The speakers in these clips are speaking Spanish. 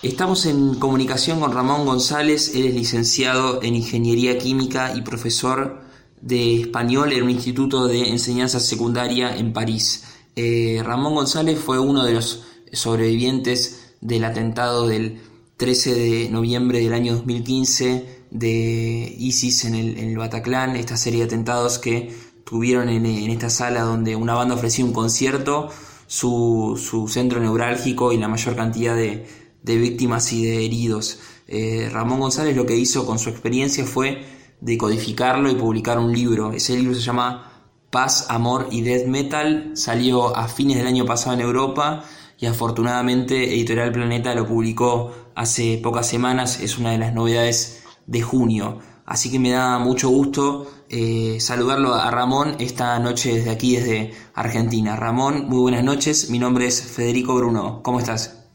Estamos en comunicación con Ramón González, él es licenciado en Ingeniería Química y profesor de español en un instituto de enseñanza secundaria en París. Eh, Ramón González fue uno de los sobrevivientes del atentado del 13 de noviembre del año 2015 de ISIS en el, Bataclan, esta serie de atentados que tuvieron en, esta sala donde una banda ofrecía un concierto, su, su centro neurálgico y la mayor cantidad de de víctimas y de heridos. Eh, Ramón González lo que hizo con su experiencia fue decodificarlo y publicar un libro. Ese libro se llama Paz, Amor y Death Metal. Salió a fines del año pasado en Europa y afortunadamente Editorial Planeta lo publicó hace pocas semanas. Es una de las novedades de junio. Así que me da mucho gusto eh, saludarlo a Ramón esta noche desde aquí, desde Argentina. Ramón, muy buenas noches. Mi nombre es Federico Bruno. ¿Cómo estás?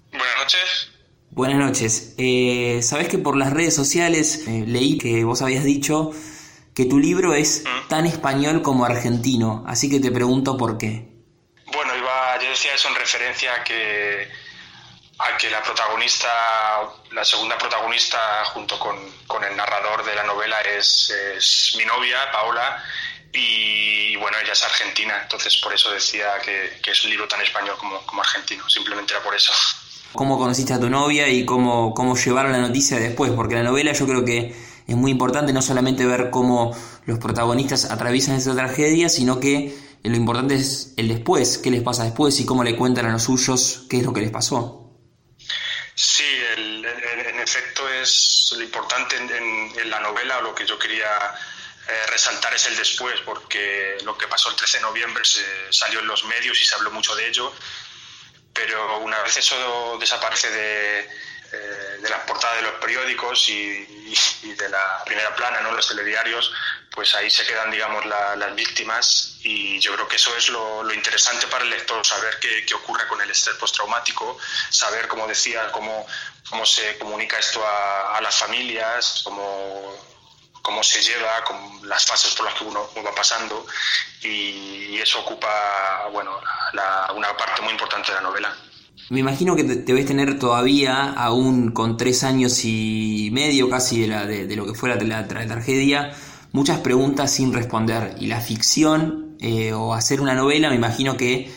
Buenas noches. Eh, Sabes que por las redes sociales eh, leí que vos habías dicho que tu libro es mm. tan español como argentino, así que te pregunto por qué. Bueno, iba, yo decía eso en referencia a que, a que la protagonista, la segunda protagonista junto con, el narrador de la novela es, mi novia, Paola, y, bueno, ella es argentina, entonces por eso decía que, es un libro tan español como, como argentino, simplemente era por eso cómo conociste a tu novia y cómo, cómo llevaron la noticia después, porque la novela yo creo que es muy importante no solamente ver cómo los protagonistas atraviesan esa tragedia, sino que lo importante es el después, qué les pasa después y cómo le cuentan a los suyos qué es lo que les pasó. Sí, en efecto es lo importante en, la novela, lo que yo quería eh, resaltar es el después, porque lo que pasó el 13 de noviembre se salió en los medios y se habló mucho de ello, pero una vez eso desaparece de, eh, de las portadas de los periódicos y, de la primera plana, ¿no? los telediarios, pues ahí se quedan, digamos, las víctimas y yo creo que eso es lo, interesante para el lector, saber qué, qué, ocurre con el estrés postraumático, saber, como decía, cómo, cómo se comunica esto a, a las familias, cómo cómo se lleva, con las fases por las que uno va pasando y eso ocupa bueno, una parte muy importante de la novela. Me imagino que te tener todavía, aún con tres años y medio casi de, la, de, lo que fue la, tragedia, muchas preguntas sin responder. Y la ficción eh, o hacer una novela, me imagino que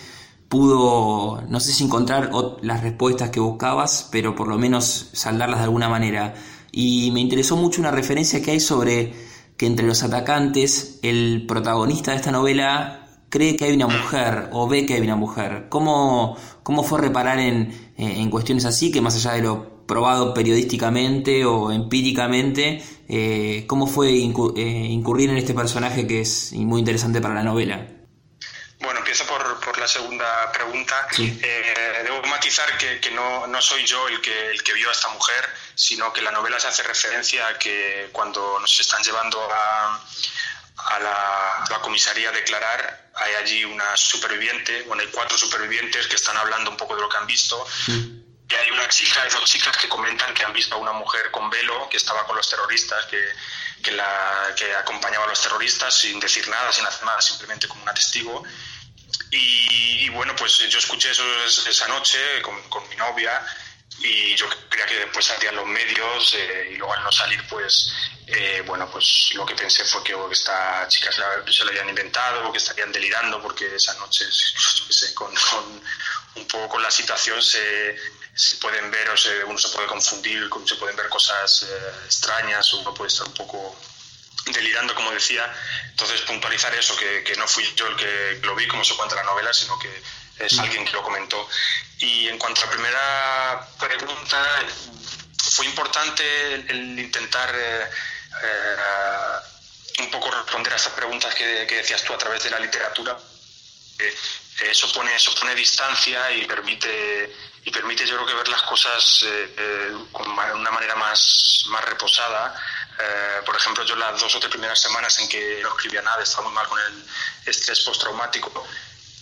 pudo, no sé si encontrar las respuestas que buscabas, pero por lo menos saldarlas de alguna manera y me interesó mucho una referencia que hay sobre que entre los atacantes el protagonista de esta novela cree que hay una mujer o ve que hay una mujer. ¿Cómo, cómo fue reparar en, eh, en cuestiones así que más allá de lo probado periodísticamente o empíricamente, eh, cómo fue eh, incurrir en este personaje que es muy interesante para la novela? Bueno, empiezo por, por la segunda pregunta. Eh, debo matizar que, que no, no, soy yo el que, el que vio a esta mujer, sino que la novela se hace referencia a que cuando nos están llevando a, a la, la, comisaría a declarar, hay allí una superviviente, bueno, hay cuatro supervivientes que están hablando un poco de lo que han visto. Y hay una chica, hay dos chicas que comentan que han visto a una mujer con velo que estaba con los terroristas, que, que, la, que acompañaba a los terroristas sin decir nada, sin hacer nada, simplemente como una testigo. Y, bueno, pues yo escuché eso esa noche con, con, mi novia y yo creía que después salían los medios eh, y luego al no salir, pues, eh, bueno, pues lo que pensé fue que esta chica se, la, se lo habían inventado, que estarían delirando porque esa noche, con, un poco con la situación se, se pueden ver, o se, uno se puede confundir, se pueden ver cosas eh, extrañas, uno puede estar un poco delirando, como decía. Entonces, puntualizar eso, que, que, no fui yo el que lo vi, como se cuenta en la novela, sino que es alguien que lo comentó. Y en cuanto a la primera pregunta, fue importante el, intentar eh, eh, un poco responder a esas preguntas que, que, decías tú a través de la literatura. Eh, eso, pone, eso pone distancia y permite, y permite yo creo que ver las cosas de una manera más, más reposada eh, por ejemplo, yo las dos o tres primeras semanas en que no escribía nada, estaba muy mal con el estrés postraumático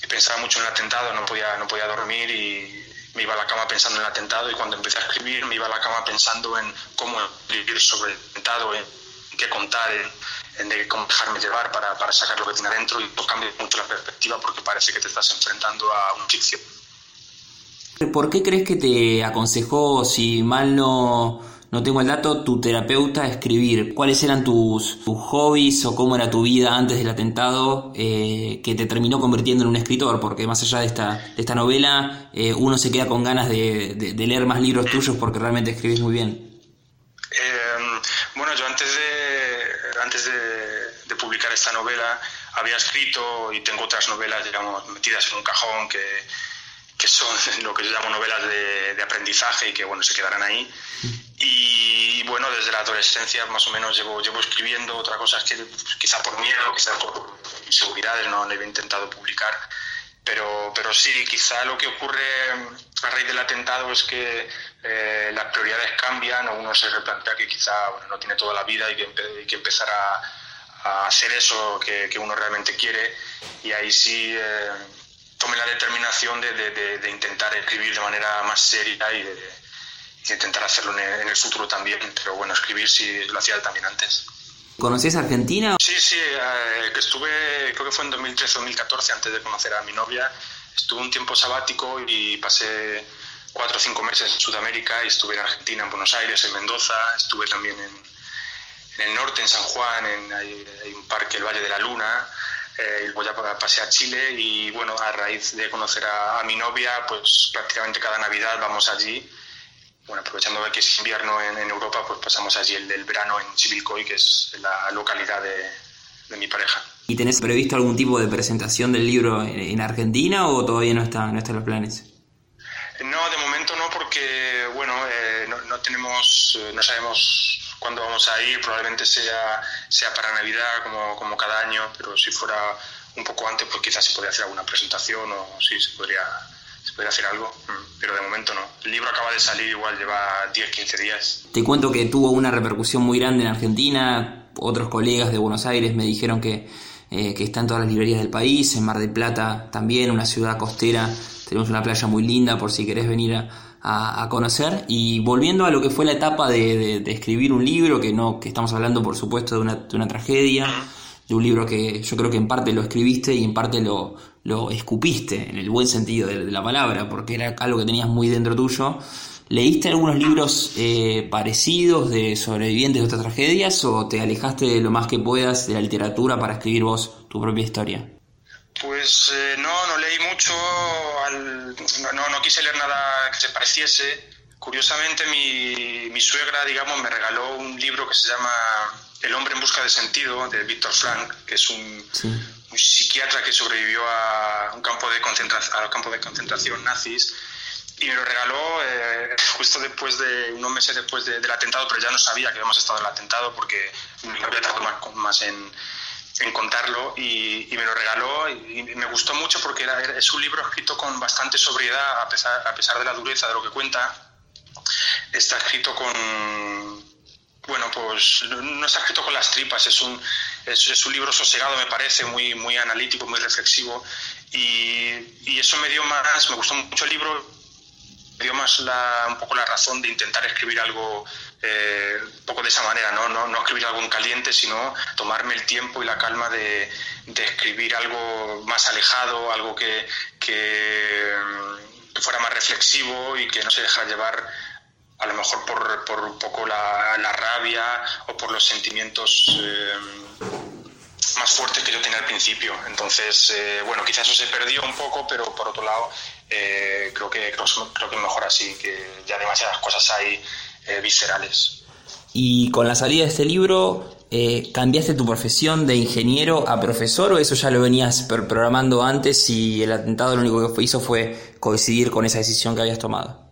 pensaba mucho en el atentado, no podía, no podía dormir y me iba a la cama pensando en el atentado y cuando empecé a escribir me iba a la cama pensando en cómo vivir sobre el atentado, en qué contar, en, cómo dejarme llevar para, para, sacar lo que tiene adentro y esto cambia mucho la perspectiva porque parece que te estás enfrentando a una ficción. ¿Por qué crees que te aconsejó, si mal no, no tengo el dato, tu terapeuta escribir? ¿Cuáles eran tus, hobbies o cómo era tu vida antes del atentado eh, que te terminó convirtiendo en un escritor? Porque más allá de esta, de esta novela, eh, uno se queda con ganas de, leer más libros tuyos porque realmente escribís muy bien. Eh, bueno, yo antes de, antes de publicar esta novela había escrito y tengo otras novelas, digamos, metidas en un cajón que que son lo que yo llamo novelas de, aprendizaje y que bueno se quedarán ahí y bueno desde la adolescencia más o menos llevo llevo escribiendo otra cosa es que quizá por miedo quizá por inseguridades no, he intentado publicar. Pero pero sí quizá lo que ocurre a raíz del atentado es que eh, las prioridades cambian o uno se replantea que quizá bueno, no tiene toda la vida y que, hay que empezar a, a, hacer eso que, que, uno realmente quiere. Y ahí sí eh, tomé la determinación de, intentar escribir de manera más seria y de, intentar hacerlo en el, futuro también. Pero bueno, escribir sí lo hacía también antes. ¿Conocías Argentina? Sí, sí, eh, que estuve, creo que fue en 2013-2014, antes de conocer a mi novia. Estuve un tiempo sabático y pasé cuatro o cinco meses en Sudamérica y estuve en Argentina, en Buenos Aires, en Mendoza, estuve también en, el norte, en San Juan, en, hay, hay un parque, el Valle de la Luna, eh, luego ya pasé a Chile y bueno, a raíz de conocer a, mi novia, pues prácticamente cada Navidad vamos allí. Bueno, aprovechando que es invierno en, Europa, pues pasamos allí el del verano en Chivilcoy, que es la localidad de, mi pareja. ¿Y tenés previsto algún tipo de presentación del libro en, Argentina o todavía no está, no está en los planes? No, de momento no, porque bueno, eh, no, no, tenemos, eh, no sabemos cuando vamos a ir, probablemente sea, sea para Navidad como, como cada año, pero si fuera un poco antes, pues quizás se podría hacer alguna presentación o sí, se podría, podría hacer algo, mm, pero de momento no. El libro acaba de salir, igual lleva 10, 15 días. Te cuento que tuvo una repercusión muy grande en Argentina, otros colegas de Buenos Aires me dijeron que, eh, que está en todas las librerías del país, en Mar del Plata también, una ciudad costera, tenemos una playa muy linda por si querés venir a a, conocer. Y volviendo a lo que fue la etapa de, escribir un libro, que no, que estamos hablando por supuesto de una, de una, tragedia, de un libro que yo creo que en parte lo escribiste y en parte lo, lo escupiste, en el buen sentido de, la palabra, porque era algo que tenías muy dentro tuyo. ¿Leíste algunos libros eh, parecidos de sobrevivientes de otras tragedias o te alejaste lo más que puedas de la literatura para escribir vos tu propia historia? Pues eh, no, no leí mucho, no, no, quise leer nada que se pareciese. Curiosamente, mi, mi, suegra, digamos, me regaló un libro que se llama El hombre en busca de sentido, de Víctor Frank, que es un, psiquiatra que sobrevivió a un campo de concentración, al campo de concentración nazis. Y me lo regaló eh, justo después de, unos meses después del atentado, pero ya no sabía que habíamos estado en el atentado porque me había tardado más, más en, en contarlo y, me lo regaló y, me gustó mucho porque era, es un libro escrito con bastante sobriedad a pesar, a pesar de la dureza de lo que cuenta. Está escrito con, bueno, pues no está escrito con las tripas, es un, es, un libro sosegado, me parece, muy, muy analítico, muy reflexivo y, y eso me dio más, me gustó mucho el libro dio más la, un poco la razón de intentar escribir algo eh, un poco de esa manera, ¿no? ¿no? No, escribir algo en caliente, sino tomarme el tiempo y la calma de, de escribir algo más alejado, algo que, que, fuera más reflexivo y que no se dejara llevar a lo mejor por, por un poco la, la, rabia o por los sentimientos eh, más fuertes que yo tenía al principio. Entonces, eh, bueno, quizás eso se perdió un poco, pero por otro lado, eh, creo, que, creo, que es mejor así, que ya demasiadas cosas hay eh, viscerales. Y con la salida de este libro, eh, ¿cambiaste tu profesión de ingeniero a profesor o eso ya lo venías programando antes y el atentado lo único que hizo fue coincidir con esa decisión que habías tomado?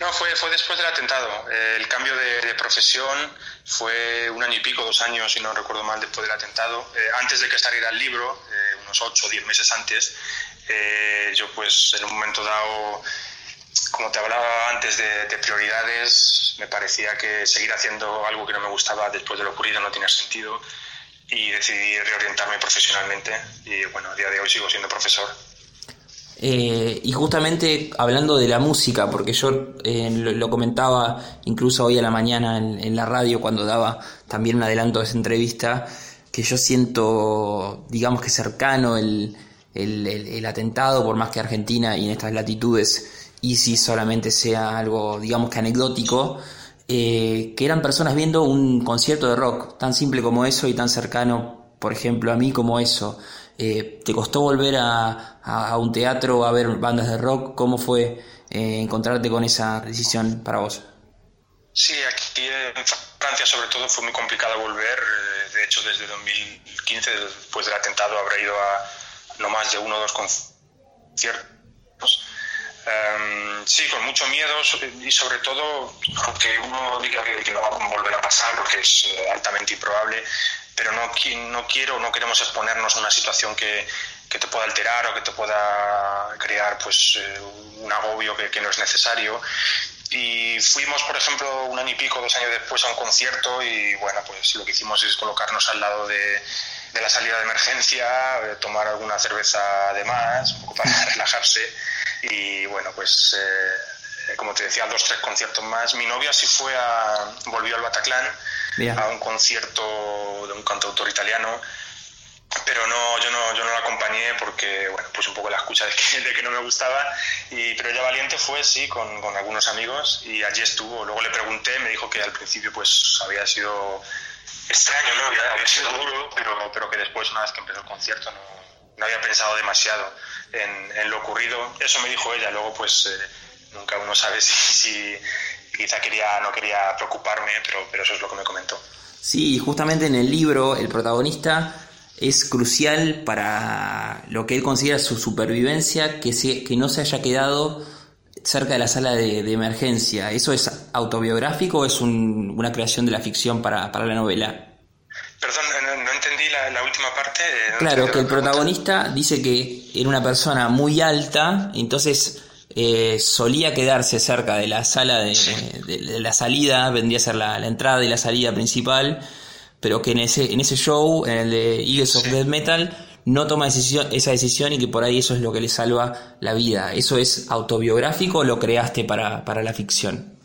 No, fue, fue después del atentado. el cambio de, profesión fue un año y pico, dos años, si no recuerdo mal, después del atentado. antes de que saliera el libro, unos ocho o diez meses antes, eh, yo pues en un momento dado, como te hablaba antes de, prioridades, me parecía que seguir haciendo algo que no me gustaba después de lo ocurrido no tenía sentido y decidí reorientarme profesionalmente y bueno, a día de hoy sigo siendo profesor. Eh, y justamente hablando de la música, porque yo eh, lo, comentaba incluso hoy a la mañana en, la radio cuando daba también un adelanto de esa entrevista, que yo siento, digamos que cercano el, el, atentado, por más que Argentina y en estas latitudes ISIS solamente sea algo, digamos que anecdótico, eh, que eran personas viendo un concierto de rock, tan simple como eso y tan cercano, por ejemplo, a mí como eso. Eh, ¿Te costó volver a, un teatro a ver bandas de rock? ¿Cómo fue eh, encontrarte con esa decisión para vos? Sí, aquí en Francia sobre todo fue muy complicado volver. De hecho, desde 2015, después del atentado, habré ido a no más de uno o dos conciertos. Em, sí, con mucho miedo y sobre todo, aunque uno diga que, no va a volver a pasar porque es altamente improbable, pero no, no quiero, no queremos exponernos a una situación que, que te pueda alterar o que te pueda crear pues eh, un agobio que, que, no es necesario. Y fuimos, por ejemplo, un año y pico, dos años después a un concierto y bueno, pues lo que hicimos es colocarnos al lado de, de la salida de emergencia, eh, tomar alguna cerveza de más, un poco para relajarse y bueno, pues eh, como te decía, dos, tres conciertos más. Mi novia sí fue a, volvió al Bataclan a un concierto de un cantautor italiano, pero no, yo no, yo no la acompañé porque, bueno, pues un poco la escucha de que, de que no me gustaba, y, pero ella valiente fue, sí, con, con, algunos amigos, y allí estuvo. Luego le pregunté, me dijo que al principio pues había sido extraño, ¿no? Había, sido duro, pero, pero que después, una vez que empezó el concierto, no, no había pensado demasiado en, en, lo ocurrido. Eso me dijo ella, luego pues eh, nunca uno sabe si, si quizá quería, no quería preocuparme, pero, pero eso es lo que me comentó. Sí, justamente en el libro el protagonista es crucial para lo que él considera su supervivencia, que, se, que no se haya quedado cerca de la sala de, emergencia. ¿Eso es autobiográfico o es una creación de la ficción para, para la novela? Perdón, no, entendí la, última parte. claro, que el protagonista dice que era una persona muy alta, entonces eh, solía quedarse cerca de la sala de, la salida, vendría a ser la, entrada y la salida principal, pero que en ese, en ese show, en el de Eagles of Death Metal, no toma decisión, esa decisión y que por ahí eso es lo que le salva la vida. ¿Eso es autobiográfico o lo creaste para, para la ficción?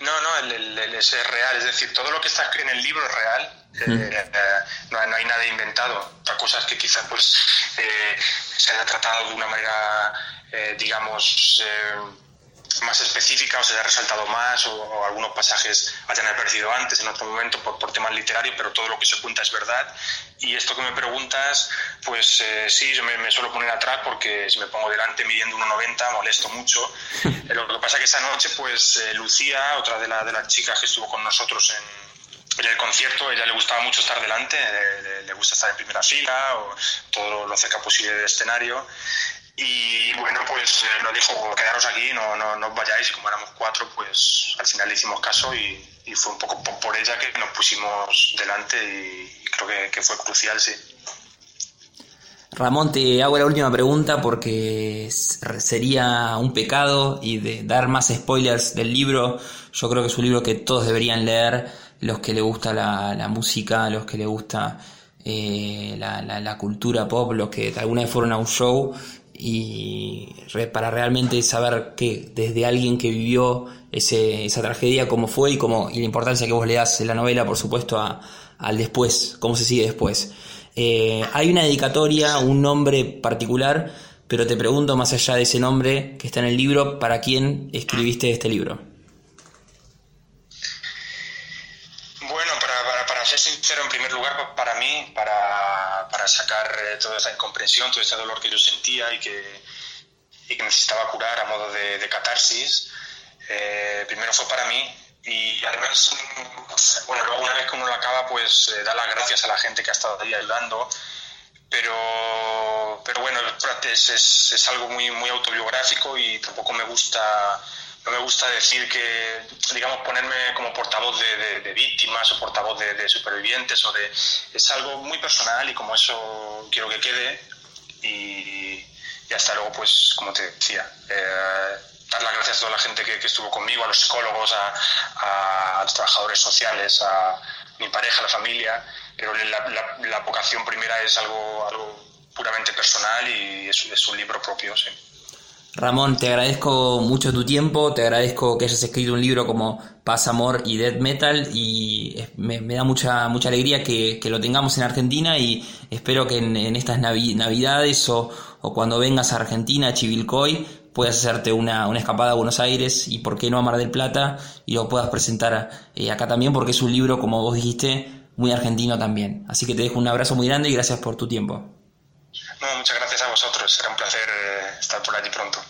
No, no, el, es real, es decir, todo lo que está en el libro es real, eh, eh, no, hay nada inventado. Otra cosa es que quizás pues eh, se haya tratado de una manera, digamos, más específica o se haya resaltado más o, algunos pasajes hayan aparecido antes en otro momento por, por, temas literarios, pero todo lo que se cuenta es verdad. Y esto que me preguntas, pues sí, yo me, suelo poner atrás porque si me pongo delante midiendo 1,90 molesto mucho. lo que pasa que esa noche, pues Lucía, otra de, la, de las chicas que estuvo con nosotros en en el concierto ella le gustaba mucho estar delante, le, gusta estar en primera fila o todo lo cerca posible del escenario. Y bueno, pues eh, nos dijo, quedaros aquí, no, no, no, os vayáis. Y como éramos cuatro, pues al final le hicimos caso y, fue un poco por, ella que nos pusimos delante y, creo que, que, fue crucial, sí. Ramón, te hago la última pregunta porque sería un pecado y de dar más spoilers del libro. Yo creo que es un libro que todos deberían leer los que le gusta la, música, los que le gusta eh, la, cultura pop, los que alguna vez fueron a un show y para realmente saber que desde alguien que vivió ese, esa tragedia, cómo fue y, cómo, y la importancia que vos le das en la novela, por supuesto, a, al después, cómo se sigue después. Eh, hay una dedicatoria, un nombre particular, pero te pregunto más allá de ese nombre que está en el libro, ¿para quién escribiste este libro? Ser sincero, en primer lugar, para mí, para, para sacar eh, toda esa incomprensión, todo ese dolor que yo sentía y que, y que necesitaba curar a modo de, de catarsis, eh, primero fue para mí y además, bueno, luego una vez que uno lo acaba, pues eh, da las gracias a la gente que ha estado ahí ayudando, pero, pero bueno, es, es, es algo muy, muy autobiográfico y tampoco me gusta no me gusta decir que, digamos, ponerme como portavoz de, víctimas o portavoz de, supervivientes o de... Es algo muy personal y como eso quiero que quede y, hasta luego, pues, como te decía, eh, dar las gracias a toda la gente que, estuvo conmigo, a los psicólogos, a, los trabajadores sociales, a mi pareja, a la familia, pero la, vocación primera es algo, algo puramente personal y es un libro propio, sí. Ramón, te agradezco mucho tu tiempo, te agradezco que hayas escrito un libro como Paz, Amor y Death Metal y me, da mucha, mucha alegría que, lo tengamos en Argentina y espero que en, estas navidades o, cuando vengas a Argentina, a Chivilcoy, puedas hacerte una, escapada a Buenos Aires y por qué no a Mar del Plata y lo puedas presentar eh, acá también porque es un libro, como vos dijiste, muy argentino también. Así que te dejo un abrazo muy grande y gracias por tu tiempo. Muchas gracias a vosotros. Será un placer eh, estar por allí pronto.